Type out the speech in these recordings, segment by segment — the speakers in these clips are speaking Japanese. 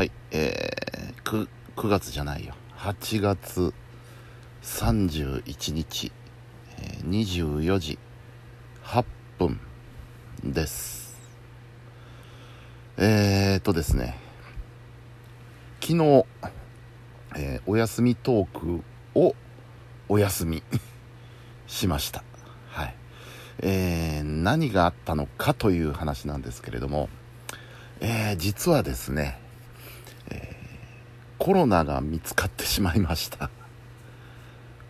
はいえー、9, 9月じゃないよ。8月31日、えー、24時8分です。えー、っとですね。昨日、えー、お休みトークをお休みしました。はい。えー、何があったのかという話なんですけれども、えー、実はですねコロナが見つかってしまいました。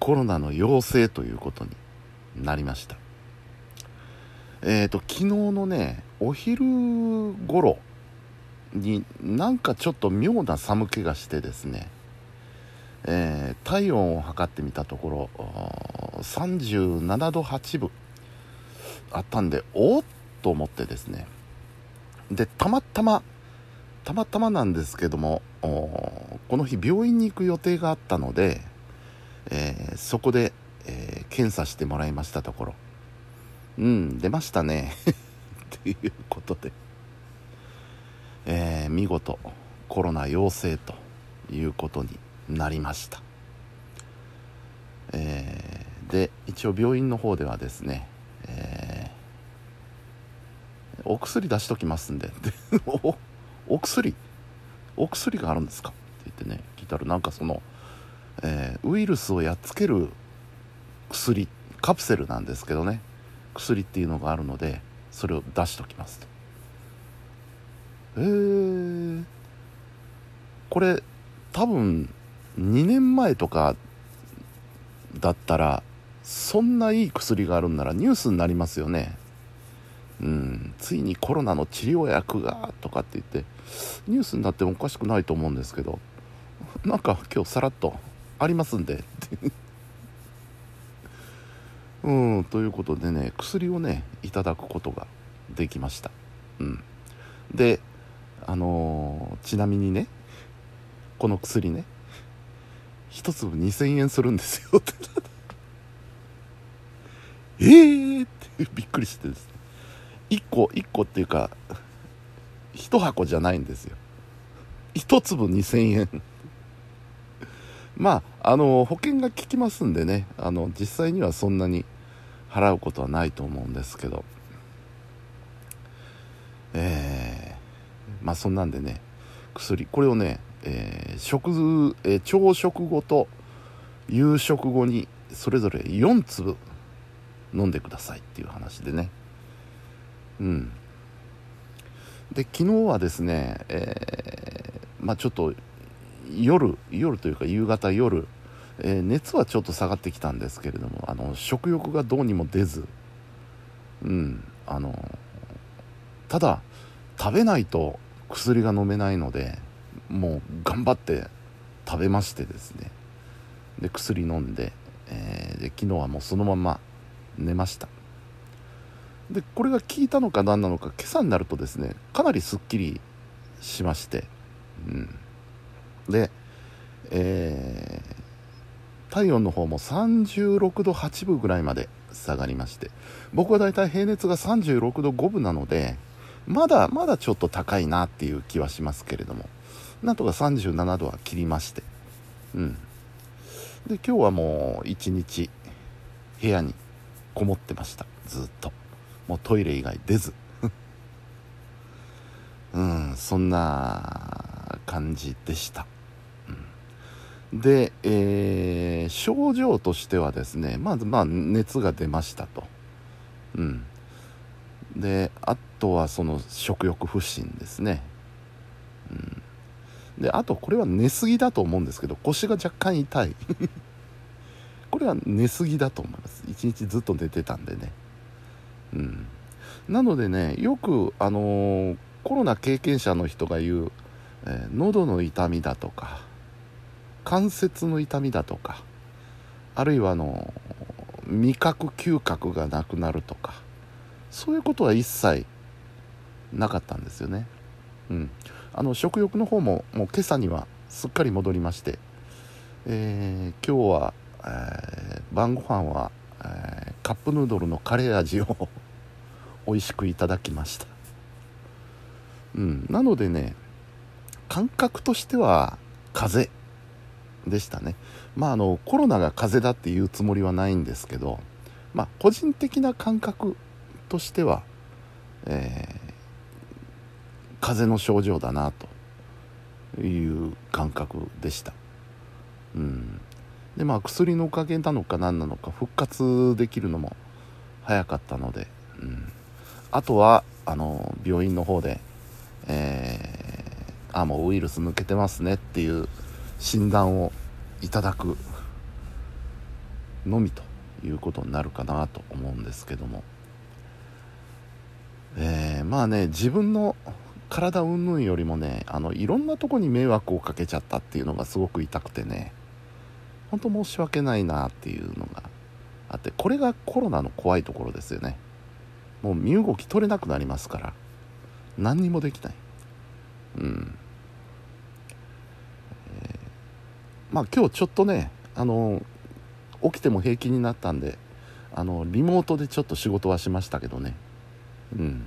コロナの陽性ということになりました。えっ、ー、と昨日のねお昼頃になんかちょっと妙な寒気がしてですね、えー、体温を測ってみたところ37度8分あったんでおっと思ってですね。でたまたまたまたまなんですけどもこの日病院に行く予定があったので、えー、そこで、えー、検査してもらいましたところ。うん出ましたね。ということで、えー、見事コロナ陽性ということになりました、えで一応病院の方ではですね、えお薬出しときますんで。お薬？お薬があるんですか?」言ってね聞いたらなんかその、えー、ウイルスをやっつける薬カプセルなんですけどね。薬っていうのがあるのでそれを出しときますと。えー、これ多分2年前とかだったらそんないい薬があるんならニュースになりますよね。うん、ついにコロナの治療薬がとかって言ってニュースになってもおかしくないと思うんですけど。なんか今日さらっとありますんで。うんということでね薬をねいただくことができました。うん。であのー、ちなみにねこの薬ね1粒2000円するんですよ。ってええってびっくりしてですね。1個1個っていうか1箱じゃないんですよ。1粒2000円。まああの保険が効きますんでねあの実際にはそんなに払うことはないと思うんですけど。えー、まあそんなんでね薬これをね、えー、食、えー、朝食後と夕食後にそれぞれ4粒飲んでくださいっていう話でね。うん。で昨日はですね、えー、まあちょっと夜夜というか夕方夜、えー、熱はちょっと下がってきたんですけれどもあの食欲がどうにも出ずうんあのただ食べないと薬が飲めないのでもう頑張って食べましてですね。で薬飲んで,、えー、で昨日はもうそのまま寝ました。でこれが効いたのか何なのか今朝になるとですねかなりすっきりしまして、うん、で、えー、体温の方も36度8分ぐらいまで下がりまして僕はだいたい平熱が36度5分なのでまだまだちょっと高いなっていう気はしますけれどもなんとか37度は切りましてうん。で今日はもう一日部屋にこもってました。ずっと。もうトイレ以外出ず。うんそんな感じでした、で、えー、症状としてはですねまずまあ熱が出ましたと。うん。であとはその食欲不振ですね。うん。であとこれは寝すぎだと思うんですけど腰が若干痛い。これは寝すぎだと思います。一日ずっと寝てたんでね。うん、なのでねよく、あのー、コロナ経験者の人が言う、えー、喉の痛みだとか関節の痛みだとかあるいはあの味覚嗅覚がなくなるとかそういうことは一切なかったんですよね。うん、あの食欲の方ももう今朝にはすっかり戻りまして、えー、今日は、えー、晩ご飯は、えー、カップヌードルのカレー味を 美味しくいただきました。うん。なのでね感覚としては風邪。でしたね。まああのコロナが風邪だっていうつもりはないんですけどまあ個人的な感覚としては、えー、風邪の症状だなという感覚でした。うん。でまあ薬のおかげなのか何なのか復活できるのも早かったので、うん、あとはあの病院の方で、えー、あもうウイルス抜けてますねっていう診断をいただくのみということになるかなと思うんですけども、えー、まあね自分の体云々よりもねあのいろんなとこに迷惑をかけちゃったっていうのがすごく痛くてね本当申し訳ないなっていうのがあってこれがコロナの怖いところですよね。もう身動き取れなくなりますから何にもできない。うん、えー、まあ今日ちょっとねあの起きても平気になったんであのリモートでちょっと仕事はしましたけどね。うん。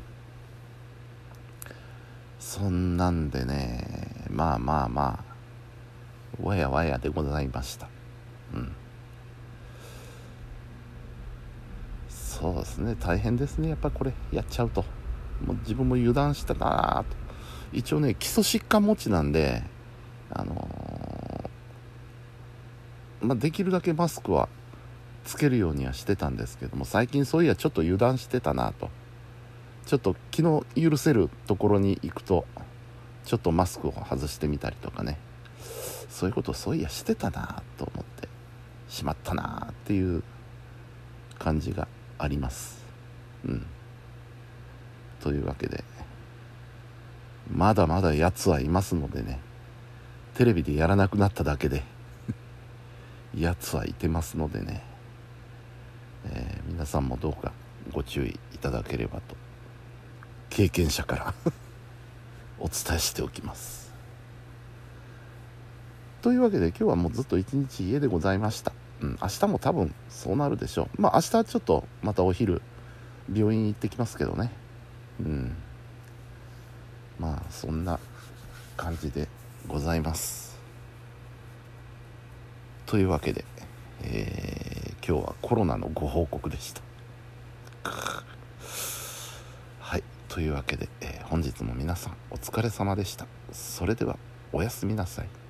そんなんでねまあまあまあわやわやでございました。うん。そうですね大変ですねやっぱこれやっちゃうと。もう自分も油断したなと。一応ね基礎疾患持ちなんであの、まあ、できるだけマスクはつけるようにはしてたんですけども最近そういやちょっと油断してたなと。ちょっと気の許せるところに行くとちょっとマスクを外してみたりとかね。そういうことそういやしてたなと思ってしまったなっていう感じがあります。うん。というわけでまだまだやつはいますのでね。テレビでやらなくなっただけで。やつはいてますのでね、えー、皆さんもどうかご注意いただければと。経験者から お伝えしておきます。というわけで今日はもうずっと一日家でございました。うん、明日も多分そうなるでしょう。まあ明日はちょっとまたお昼病院行ってきますけどね。うん。まあそんな感じでございます。というわけで、えー、今日はコロナのご報告でした。はいというわけで、えー、本日も皆さんお疲れ様でした。それではおやすみなさい。